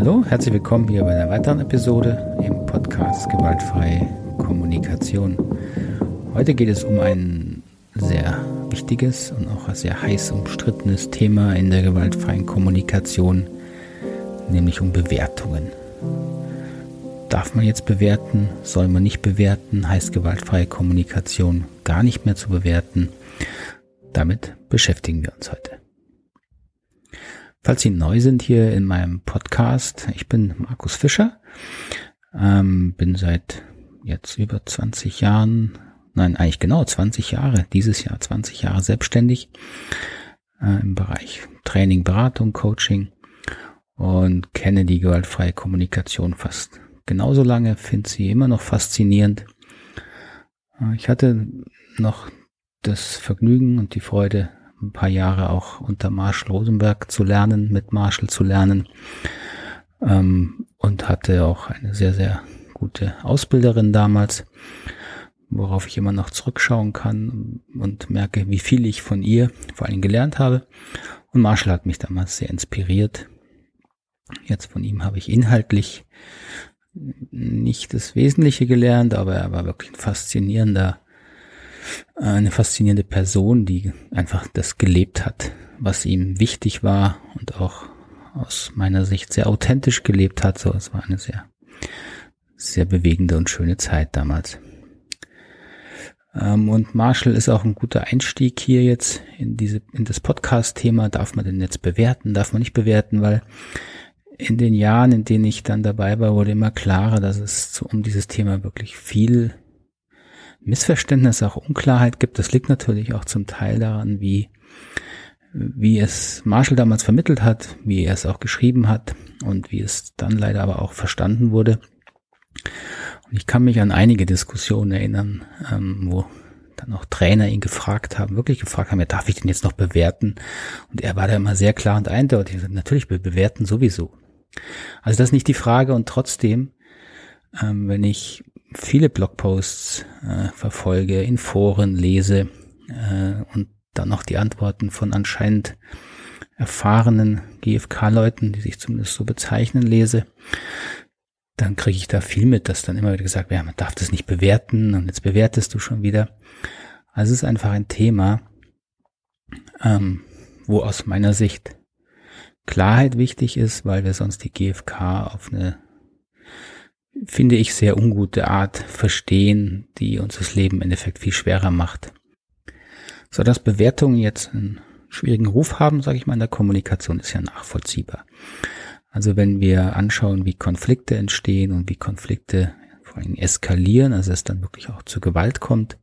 Hallo, herzlich willkommen hier bei einer weiteren Episode im Podcast Gewaltfreie Kommunikation. Heute geht es um ein sehr wichtiges und auch sehr heiß umstrittenes Thema in der gewaltfreien Kommunikation, nämlich um Bewertungen. Darf man jetzt bewerten? Soll man nicht bewerten? Heißt gewaltfreie Kommunikation gar nicht mehr zu bewerten? Damit beschäftigen wir uns heute. Falls Sie neu sind hier in meinem Podcast, ich bin Markus Fischer, ähm, bin seit jetzt über 20 Jahren, nein, eigentlich genau 20 Jahre, dieses Jahr 20 Jahre selbstständig äh, im Bereich Training, Beratung, Coaching und kenne die gewaltfreie Kommunikation fast genauso lange, finde sie immer noch faszinierend. Äh, ich hatte noch das Vergnügen und die Freude, ein paar Jahre auch unter Marshall Rosenberg zu lernen, mit Marshall zu lernen ähm, und hatte auch eine sehr, sehr gute Ausbilderin damals, worauf ich immer noch zurückschauen kann und merke, wie viel ich von ihr vor allem gelernt habe. Und Marshall hat mich damals sehr inspiriert. Jetzt von ihm habe ich inhaltlich nicht das Wesentliche gelernt, aber er war wirklich ein faszinierender eine faszinierende Person, die einfach das gelebt hat, was ihm wichtig war und auch aus meiner Sicht sehr authentisch gelebt hat. So, es war eine sehr, sehr bewegende und schöne Zeit damals. Ähm, und Marshall ist auch ein guter Einstieg hier jetzt in diese, in das Podcast-Thema. Darf man denn jetzt bewerten? Darf man nicht bewerten? Weil in den Jahren, in denen ich dann dabei war, wurde immer klarer, dass es um dieses Thema wirklich viel Missverständnisse, auch Unklarheit gibt. Das liegt natürlich auch zum Teil daran, wie, wie es Marshall damals vermittelt hat, wie er es auch geschrieben hat und wie es dann leider aber auch verstanden wurde. Und ich kann mich an einige Diskussionen erinnern, ähm, wo dann auch Trainer ihn gefragt haben, wirklich gefragt haben, ja, darf ich den jetzt noch bewerten? Und er war da immer sehr klar und eindeutig. Natürlich, wir bewerten sowieso. Also das ist nicht die Frage und trotzdem, ähm, wenn ich viele Blogposts äh, verfolge, in Foren lese äh, und dann noch die Antworten von anscheinend erfahrenen GFK-Leuten, die sich zumindest so bezeichnen, lese, dann kriege ich da viel mit, dass dann immer wieder gesagt wird, ja, man darf das nicht bewerten und jetzt bewertest du schon wieder. Also es ist einfach ein Thema, ähm, wo aus meiner Sicht Klarheit wichtig ist, weil wir sonst die GFK auf eine finde ich, sehr ungute Art verstehen, die uns das Leben im Endeffekt viel schwerer macht. So dass Bewertungen jetzt einen schwierigen Ruf haben, sage ich mal, in der Kommunikation ist ja nachvollziehbar. Also wenn wir anschauen, wie Konflikte entstehen und wie Konflikte vor allem eskalieren, also es dann wirklich auch zu Gewalt kommt,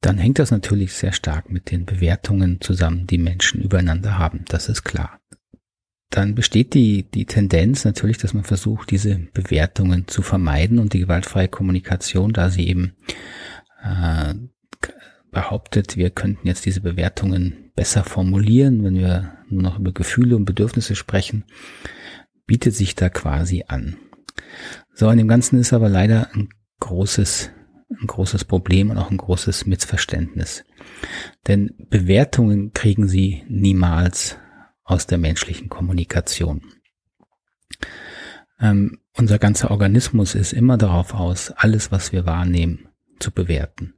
dann hängt das natürlich sehr stark mit den Bewertungen zusammen, die Menschen übereinander haben. Das ist klar dann besteht die, die Tendenz natürlich, dass man versucht, diese Bewertungen zu vermeiden und die gewaltfreie Kommunikation, da sie eben äh, behauptet, wir könnten jetzt diese Bewertungen besser formulieren, wenn wir nur noch über Gefühle und Bedürfnisse sprechen, bietet sich da quasi an. So, in dem Ganzen ist aber leider ein großes, ein großes Problem und auch ein großes Missverständnis. Denn Bewertungen kriegen Sie niemals aus der menschlichen Kommunikation. Ähm, unser ganzer Organismus ist immer darauf aus, alles, was wir wahrnehmen, zu bewerten.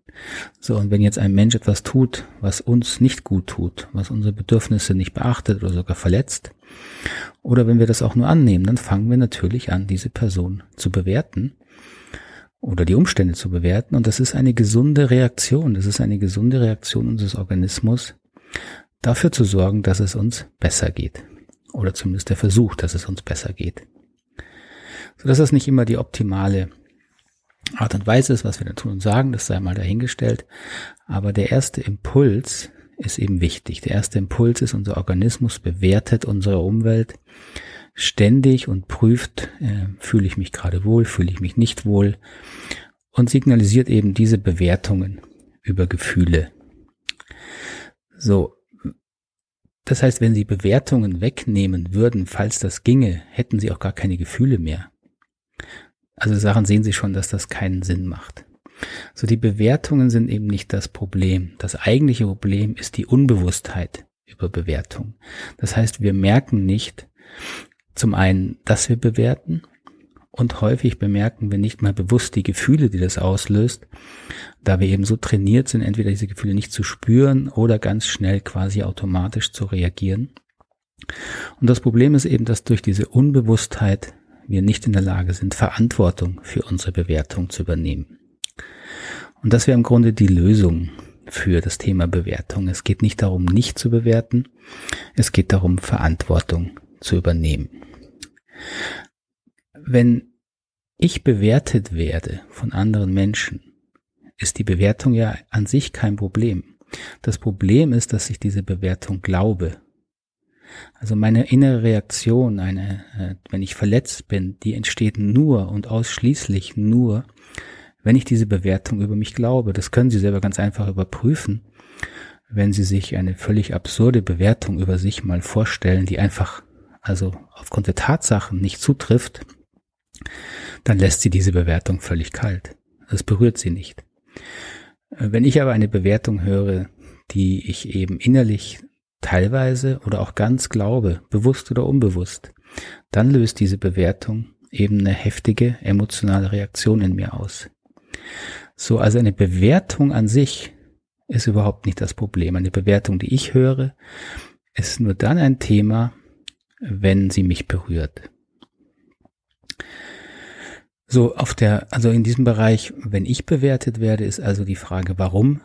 So, und wenn jetzt ein Mensch etwas tut, was uns nicht gut tut, was unsere Bedürfnisse nicht beachtet oder sogar verletzt, oder wenn wir das auch nur annehmen, dann fangen wir natürlich an, diese Person zu bewerten oder die Umstände zu bewerten. Und das ist eine gesunde Reaktion. Das ist eine gesunde Reaktion unseres Organismus, dafür zu sorgen, dass es uns besser geht. Oder zumindest der Versuch, dass es uns besser geht. So dass das nicht immer die optimale Art und Weise ist, was wir dann tun und sagen, das sei mal dahingestellt. Aber der erste Impuls ist eben wichtig. Der erste Impuls ist, unser Organismus bewertet unsere Umwelt ständig und prüft, äh, fühle ich mich gerade wohl, fühle ich mich nicht wohl und signalisiert eben diese Bewertungen über Gefühle. So, das heißt, wenn Sie Bewertungen wegnehmen würden, falls das ginge, hätten Sie auch gar keine Gefühle mehr. Also Sachen sehen Sie schon, dass das keinen Sinn macht. So die Bewertungen sind eben nicht das Problem. Das eigentliche Problem ist die Unbewusstheit über Bewertung. Das heißt, wir merken nicht, zum einen, dass wir bewerten und häufig bemerken wir nicht mal bewusst die Gefühle, die das auslöst, da wir eben so trainiert sind, entweder diese Gefühle nicht zu spüren oder ganz schnell quasi automatisch zu reagieren. Und das Problem ist eben, dass durch diese Unbewusstheit wir nicht in der Lage sind, Verantwortung für unsere Bewertung zu übernehmen. Und das wäre im Grunde die Lösung für das Thema Bewertung. Es geht nicht darum, nicht zu bewerten, es geht darum, Verantwortung zu übernehmen. Wenn ich bewertet werde von anderen Menschen, ist die Bewertung ja an sich kein Problem. Das Problem ist, dass ich diese Bewertung glaube. Also meine innere Reaktion, eine, äh, wenn ich verletzt bin, die entsteht nur und ausschließlich nur, wenn ich diese Bewertung über mich glaube. Das können Sie selber ganz einfach überprüfen, wenn Sie sich eine völlig absurde Bewertung über sich mal vorstellen, die einfach also aufgrund der Tatsachen nicht zutrifft, dann lässt sie diese Bewertung völlig kalt. Es berührt sie nicht. Wenn ich aber eine Bewertung höre, die ich eben innerlich teilweise oder auch ganz glaube, bewusst oder unbewusst, dann löst diese Bewertung eben eine heftige emotionale Reaktion in mir aus. So, also eine Bewertung an sich ist überhaupt nicht das Problem. Eine Bewertung, die ich höre, ist nur dann ein Thema, wenn sie mich berührt. So, auf der, also in diesem Bereich, wenn ich bewertet werde, ist also die Frage, warum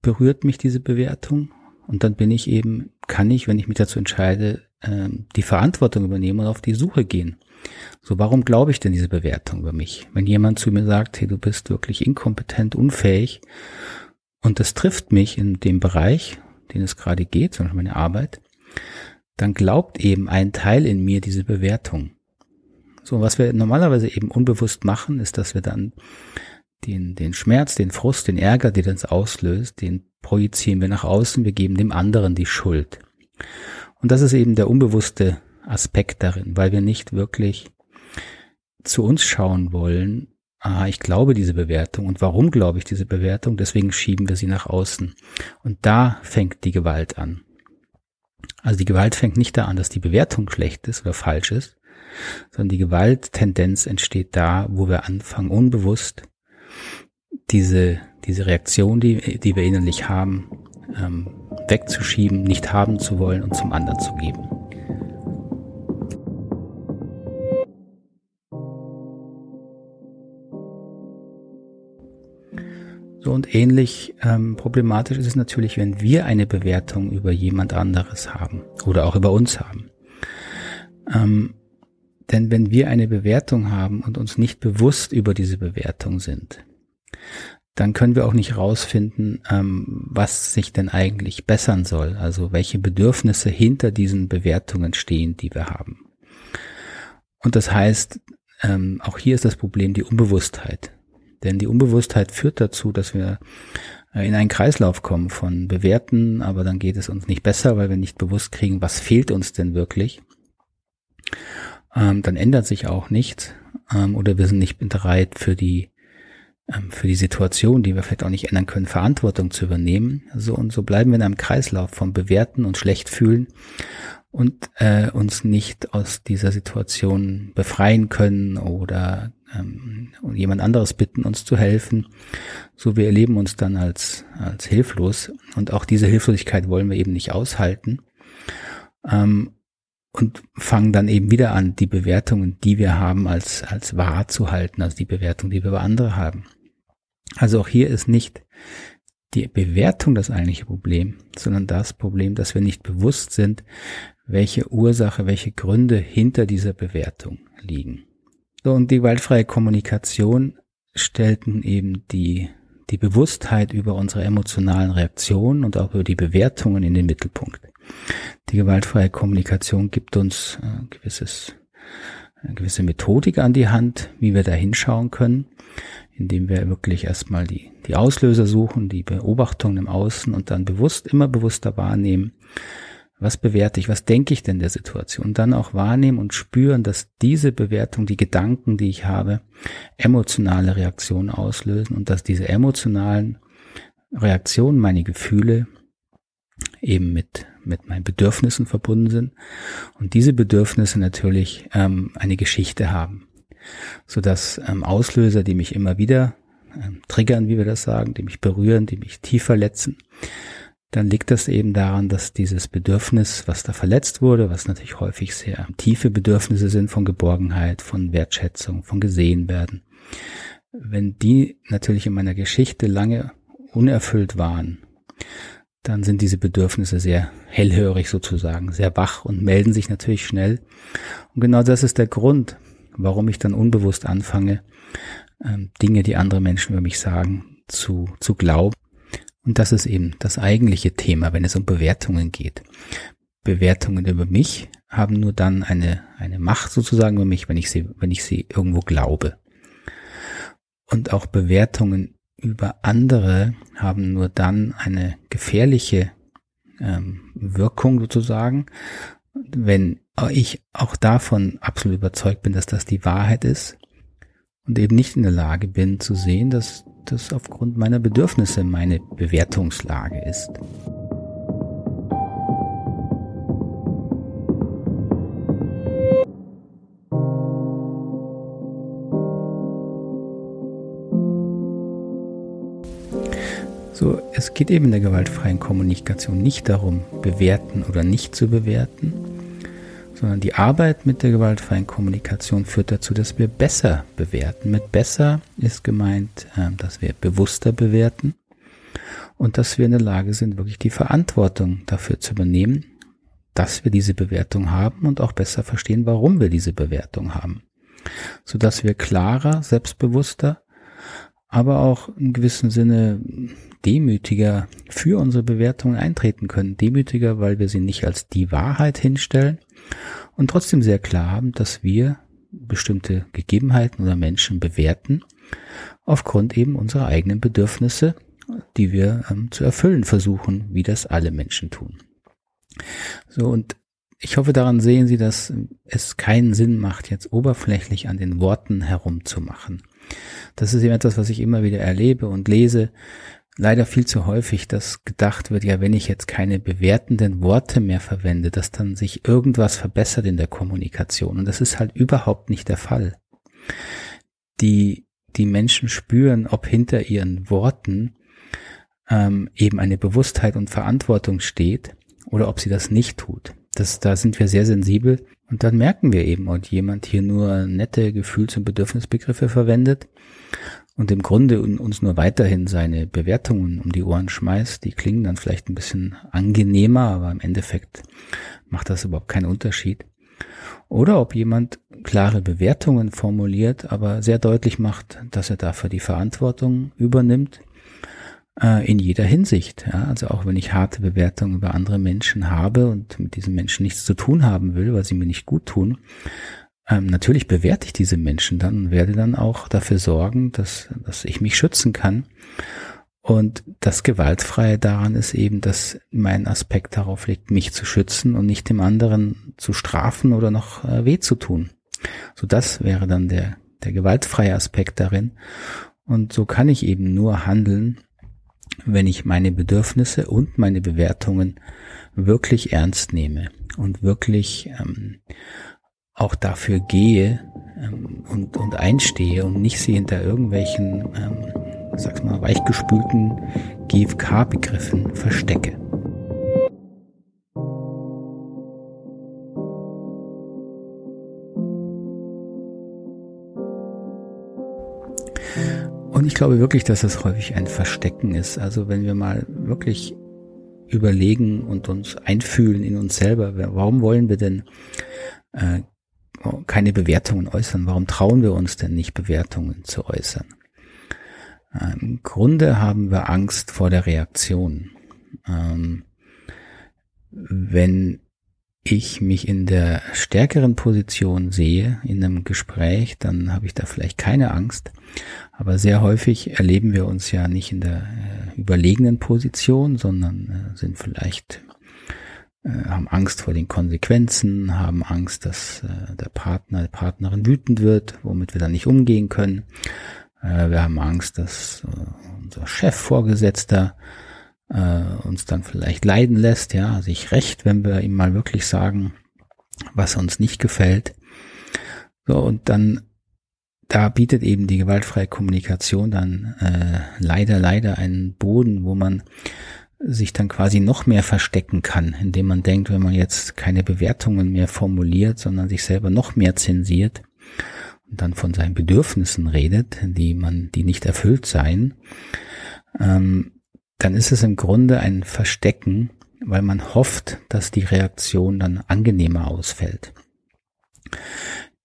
berührt mich diese Bewertung? Und dann bin ich eben, kann ich, wenn ich mich dazu entscheide, ähm, die Verantwortung übernehmen und auf die Suche gehen. So, warum glaube ich denn diese Bewertung über mich? Wenn jemand zu mir sagt, hey, du bist wirklich inkompetent, unfähig, und das trifft mich in dem Bereich, den es gerade geht, zum Beispiel meine Arbeit, dann glaubt eben ein Teil in mir diese Bewertung. So, was wir normalerweise eben unbewusst machen, ist, dass wir dann den, den Schmerz, den Frust, den Ärger, den das auslöst, den projizieren wir nach außen, wir geben dem anderen die Schuld. Und das ist eben der unbewusste Aspekt darin, weil wir nicht wirklich zu uns schauen wollen, ah, ich glaube diese Bewertung und warum glaube ich diese Bewertung, deswegen schieben wir sie nach außen. Und da fängt die Gewalt an. Also die Gewalt fängt nicht da an, dass die Bewertung schlecht ist oder falsch ist, sondern die Gewalttendenz entsteht da, wo wir anfangen, unbewusst diese, diese Reaktion, die, die wir innerlich haben, ähm, wegzuschieben, nicht haben zu wollen und zum anderen zu geben. So und ähnlich ähm, problematisch ist es natürlich, wenn wir eine Bewertung über jemand anderes haben oder auch über uns haben. Ähm, denn wenn wir eine Bewertung haben und uns nicht bewusst über diese Bewertung sind, dann können wir auch nicht rausfinden, ähm, was sich denn eigentlich bessern soll, also welche Bedürfnisse hinter diesen Bewertungen stehen, die wir haben. Und das heißt, ähm, auch hier ist das Problem die Unbewusstheit. Denn die Unbewusstheit führt dazu, dass wir äh, in einen Kreislauf kommen von Bewerten, aber dann geht es uns nicht besser, weil wir nicht bewusst kriegen, was fehlt uns denn wirklich ähm, dann ändert sich auch nichts ähm, oder wir sind nicht bereit für die ähm, für die Situation, die wir vielleicht auch nicht ändern können, Verantwortung zu übernehmen. So und so bleiben wir in einem Kreislauf vom Bewerten und schlecht fühlen und äh, uns nicht aus dieser Situation befreien können oder ähm, jemand anderes bitten, uns zu helfen. So wir erleben uns dann als als hilflos und auch diese Hilflosigkeit wollen wir eben nicht aushalten. Ähm, und fangen dann eben wieder an, die Bewertungen, die wir haben, als, als wahr zu halten, also die Bewertung, die wir über andere haben. Also auch hier ist nicht die Bewertung das eigentliche Problem, sondern das Problem, dass wir nicht bewusst sind, welche Ursache, welche Gründe hinter dieser Bewertung liegen. So, und die gewaltfreie Kommunikation stellten eben die, die Bewusstheit über unsere emotionalen Reaktionen und auch über die Bewertungen in den Mittelpunkt. Die gewaltfreie Kommunikation gibt uns äh, gewisses, eine gewisse Methodik an die Hand, wie wir da hinschauen können, indem wir wirklich erstmal die, die Auslöser suchen, die Beobachtungen im Außen und dann bewusst, immer bewusster wahrnehmen, was bewerte ich, was denke ich denn der Situation? Und dann auch wahrnehmen und spüren, dass diese Bewertung, die Gedanken, die ich habe, emotionale Reaktionen auslösen und dass diese emotionalen Reaktionen, meine Gefühle eben mit mit meinen Bedürfnissen verbunden sind und diese Bedürfnisse natürlich ähm, eine Geschichte haben, so dass ähm, Auslöser, die mich immer wieder ähm, triggern, wie wir das sagen, die mich berühren, die mich tief verletzen, dann liegt das eben daran, dass dieses Bedürfnis, was da verletzt wurde, was natürlich häufig sehr tiefe Bedürfnisse sind von Geborgenheit, von Wertschätzung, von gesehen werden, wenn die natürlich in meiner Geschichte lange unerfüllt waren, dann sind diese Bedürfnisse sehr hellhörig sozusagen, sehr wach und melden sich natürlich schnell. Und genau das ist der Grund, warum ich dann unbewusst anfange, ähm, Dinge, die andere Menschen über mich sagen, zu, zu glauben. Und das ist eben das eigentliche Thema, wenn es um Bewertungen geht. Bewertungen über mich haben nur dann eine, eine Macht sozusagen über mich, wenn ich sie, wenn ich sie irgendwo glaube. Und auch Bewertungen über andere haben nur dann eine gefährliche ähm, Wirkung sozusagen, wenn ich auch davon absolut überzeugt bin, dass das die Wahrheit ist und eben nicht in der Lage bin zu sehen, dass das aufgrund meiner Bedürfnisse meine Bewertungslage ist. So, es geht eben in der gewaltfreien Kommunikation nicht darum, bewerten oder nicht zu bewerten, sondern die Arbeit mit der gewaltfreien Kommunikation führt dazu, dass wir besser bewerten. Mit besser ist gemeint, ähm, dass wir bewusster bewerten und dass wir in der Lage sind, wirklich die Verantwortung dafür zu übernehmen, dass wir diese Bewertung haben und auch besser verstehen, warum wir diese Bewertung haben, sodass wir klarer, selbstbewusster, aber auch im gewissen Sinne demütiger für unsere Bewertungen eintreten können. Demütiger, weil wir sie nicht als die Wahrheit hinstellen und trotzdem sehr klar haben, dass wir bestimmte Gegebenheiten oder Menschen bewerten aufgrund eben unserer eigenen Bedürfnisse, die wir ähm, zu erfüllen versuchen, wie das alle Menschen tun. So und ich hoffe, daran sehen Sie, dass es keinen Sinn macht, jetzt oberflächlich an den Worten herumzumachen. Das ist eben etwas, was ich immer wieder erlebe und lese, leider viel zu häufig, dass gedacht wird, ja, wenn ich jetzt keine bewertenden Worte mehr verwende, dass dann sich irgendwas verbessert in der Kommunikation. Und das ist halt überhaupt nicht der Fall. Die, die Menschen spüren, ob hinter ihren Worten ähm, eben eine Bewusstheit und Verantwortung steht oder ob sie das nicht tut. Das, da sind wir sehr sensibel und dann merken wir eben, ob jemand hier nur nette Gefühls- und Bedürfnisbegriffe verwendet und im Grunde uns nur weiterhin seine Bewertungen um die Ohren schmeißt, die klingen dann vielleicht ein bisschen angenehmer, aber im Endeffekt macht das überhaupt keinen Unterschied. Oder ob jemand klare Bewertungen formuliert, aber sehr deutlich macht, dass er dafür die Verantwortung übernimmt, äh, in jeder Hinsicht. Ja? Also auch wenn ich harte Bewertungen über andere Menschen habe und mit diesen Menschen nichts zu tun haben will, weil sie mir nicht gut tun, ähm, natürlich bewerte ich diese Menschen dann und werde dann auch dafür sorgen, dass, dass ich mich schützen kann. Und das Gewaltfreie daran ist eben, dass mein Aspekt darauf liegt, mich zu schützen und nicht dem anderen zu strafen oder noch äh, weh zu tun. So das wäre dann der, der gewaltfreie Aspekt darin. Und so kann ich eben nur handeln, wenn ich meine Bedürfnisse und meine Bewertungen wirklich ernst nehme und wirklich ähm, auch dafür gehe ähm, und, und einstehe und nicht sie hinter irgendwelchen, ähm, sag's mal, weichgespülten GFK-Begriffen verstecke. Und ich glaube wirklich, dass das häufig ein Verstecken ist. Also wenn wir mal wirklich überlegen und uns einfühlen in uns selber, warum wollen wir denn äh, keine Bewertungen äußern. Warum trauen wir uns denn nicht, Bewertungen zu äußern? Ähm, Im Grunde haben wir Angst vor der Reaktion. Ähm, wenn ich mich in der stärkeren Position sehe in einem Gespräch, dann habe ich da vielleicht keine Angst. Aber sehr häufig erleben wir uns ja nicht in der äh, überlegenen Position, sondern äh, sind vielleicht äh, haben Angst vor den Konsequenzen, haben Angst, dass äh, der Partner, die Partnerin wütend wird, womit wir dann nicht umgehen können. Äh, wir haben Angst, dass äh, unser Chef, Vorgesetzter uns dann vielleicht leiden lässt, ja, sich recht, wenn wir ihm mal wirklich sagen, was uns nicht gefällt. So, und dann da bietet eben die gewaltfreie Kommunikation dann äh, leider, leider einen Boden, wo man sich dann quasi noch mehr verstecken kann, indem man denkt, wenn man jetzt keine Bewertungen mehr formuliert, sondern sich selber noch mehr zensiert und dann von seinen Bedürfnissen redet, die man, die nicht erfüllt seien, ähm, dann ist es im Grunde ein Verstecken, weil man hofft, dass die Reaktion dann angenehmer ausfällt.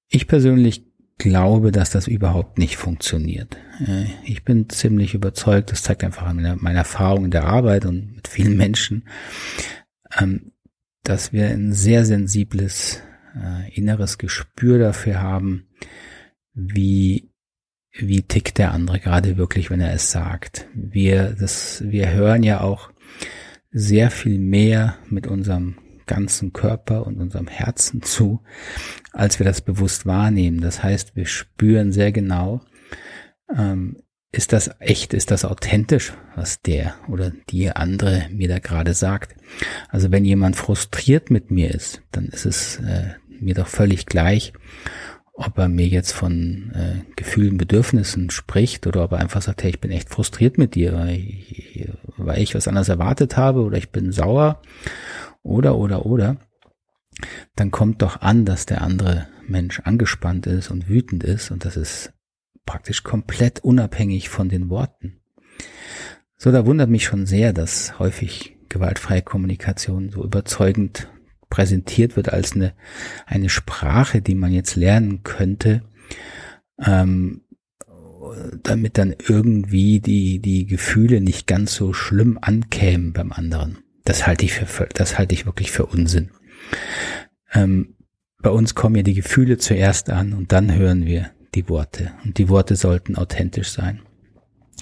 Ich persönlich glaube, dass das überhaupt nicht funktioniert. Äh, ich bin ziemlich überzeugt, das zeigt einfach meine, meine Erfahrung in der Arbeit und mit vielen Menschen, ähm, dass wir ein sehr sensibles äh, inneres Gespür dafür haben, wie wie tickt der andere gerade wirklich, wenn er es sagt. Wir das wir hören ja auch sehr viel mehr mit unserem ganzen Körper und unserem Herzen zu, als wir das bewusst wahrnehmen. Das heißt, wir spüren sehr genau, ähm, ist das echt, ist das authentisch, was der oder die andere mir da gerade sagt. Also wenn jemand frustriert mit mir ist, dann ist es äh, mir doch völlig gleich, ob er mir jetzt von äh, Gefühlen, Bedürfnissen spricht oder ob er einfach sagt, hey, ich bin echt frustriert mit dir, weil ich, weil ich was anderes erwartet habe oder ich bin sauer oder, oder, oder, dann kommt doch an, dass der andere Mensch angespannt ist und wütend ist und das ist praktisch komplett unabhängig von den Worten. So, da wundert mich schon sehr, dass häufig gewaltfreie Kommunikation so überzeugend präsentiert wird als eine, eine Sprache, die man jetzt lernen könnte, ähm, damit dann irgendwie die, die Gefühle nicht ganz so schlimm ankämen beim anderen. Das halte ich für, das halte ich wirklich für Unsinn. Ähm, bei uns kommen ja die Gefühle zuerst an und dann hören wir die Worte. Und die Worte sollten authentisch sein.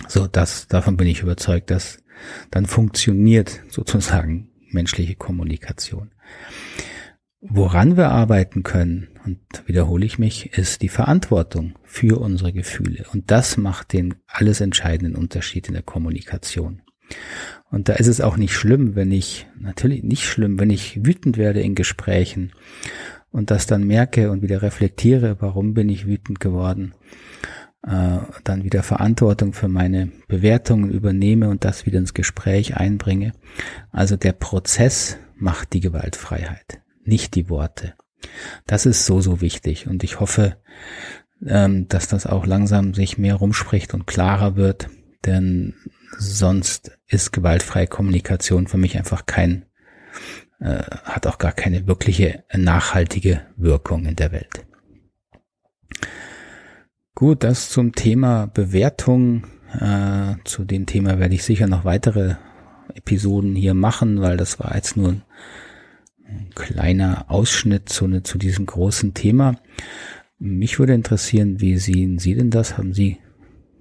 So, das, davon bin ich überzeugt, dass dann funktioniert sozusagen menschliche Kommunikation. Woran wir arbeiten können, und wiederhole ich mich, ist die Verantwortung für unsere Gefühle. Und das macht den alles entscheidenden Unterschied in der Kommunikation. Und da ist es auch nicht schlimm, wenn ich, natürlich nicht schlimm, wenn ich wütend werde in Gesprächen und das dann merke und wieder reflektiere, warum bin ich wütend geworden, äh, dann wieder Verantwortung für meine Bewertungen übernehme und das wieder ins Gespräch einbringe. Also der Prozess macht die Gewaltfreiheit, nicht die Worte. Das ist so, so wichtig und ich hoffe, ähm, dass das auch langsam sich mehr rumspricht und klarer wird, denn sonst ist gewaltfreie Kommunikation für mich einfach kein, äh, hat auch gar keine wirkliche nachhaltige Wirkung in der Welt. Gut, das zum Thema Bewertung. Äh, zu dem Thema werde ich sicher noch weitere Episoden hier machen, weil das war jetzt nur ein, ein kleiner Ausschnitt zu, ne, zu diesem großen Thema. Mich würde interessieren, wie sehen Sie denn das? Haben Sie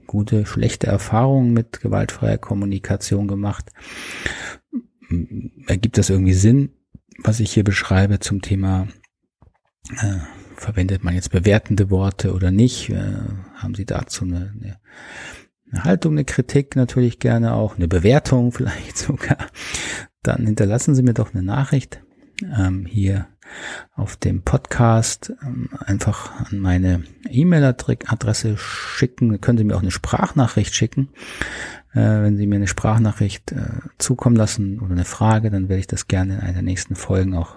gute, schlechte Erfahrungen mit gewaltfreier Kommunikation gemacht. Ergibt das irgendwie Sinn, was ich hier beschreibe zum Thema, äh, verwendet man jetzt bewertende Worte oder nicht? Äh, haben Sie dazu eine, eine, eine Haltung, eine Kritik natürlich gerne auch, eine Bewertung vielleicht sogar? Dann hinterlassen Sie mir doch eine Nachricht ähm, hier auf dem Podcast ähm, einfach an meine E-Mail-Adresse schicken. Können Sie mir auch eine Sprachnachricht schicken. Äh, wenn Sie mir eine Sprachnachricht äh, zukommen lassen oder eine Frage, dann werde ich das gerne in einer der nächsten Folgen auch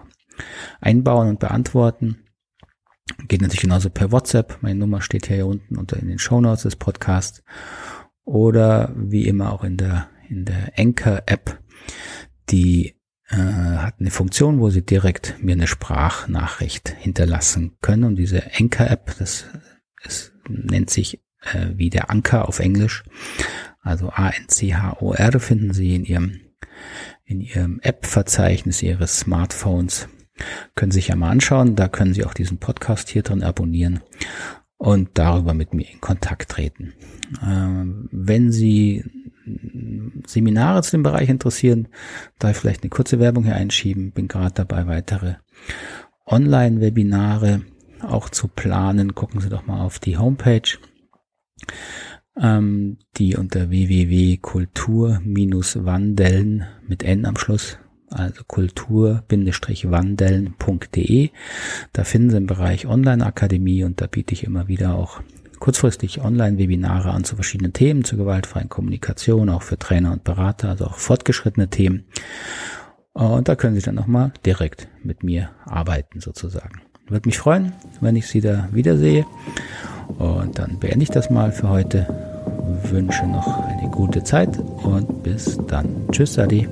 einbauen und beantworten. Geht natürlich genauso per WhatsApp. Meine Nummer steht hier unten unter in den Show Notes des Podcasts. Oder wie immer auch in der, in der Anchor App, die äh, hat eine Funktion, wo Sie direkt mir eine Sprachnachricht hinterlassen können. Und diese Anchor-App, das ist, nennt sich äh, wie der Anker auf Englisch. Also A-N-C-H-O-R finden Sie in Ihrem, in Ihrem App-Verzeichnis Ihres Smartphones. Können Sie sich ja mal anschauen. Da können Sie auch diesen Podcast hier drin abonnieren und darüber mit mir in Kontakt treten. Ähm, wenn Sie Seminare zu dem Bereich interessieren, da vielleicht eine kurze Werbung hier einschieben. Bin gerade dabei, weitere Online-Webinare auch zu planen. Gucken Sie doch mal auf die Homepage. ähm, die unter www.kultur-wandeln mit N am Schluss, also kultur-wandeln.de. Da finden Sie im Bereich Online-Akademie und da biete ich immer wieder auch kurzfristig Online-Webinare an zu verschiedenen Themen, zur gewaltfreien Kommunikation, auch für Trainer und Berater, also auch fortgeschrittene Themen. Und da können Sie dann nochmal direkt mit mir arbeiten sozusagen. Würde mich freuen, wenn ich Sie da wiedersehe. Und dann beende ich das mal für heute. Wünsche noch eine gute Zeit und bis dann. Tschüss, Adi.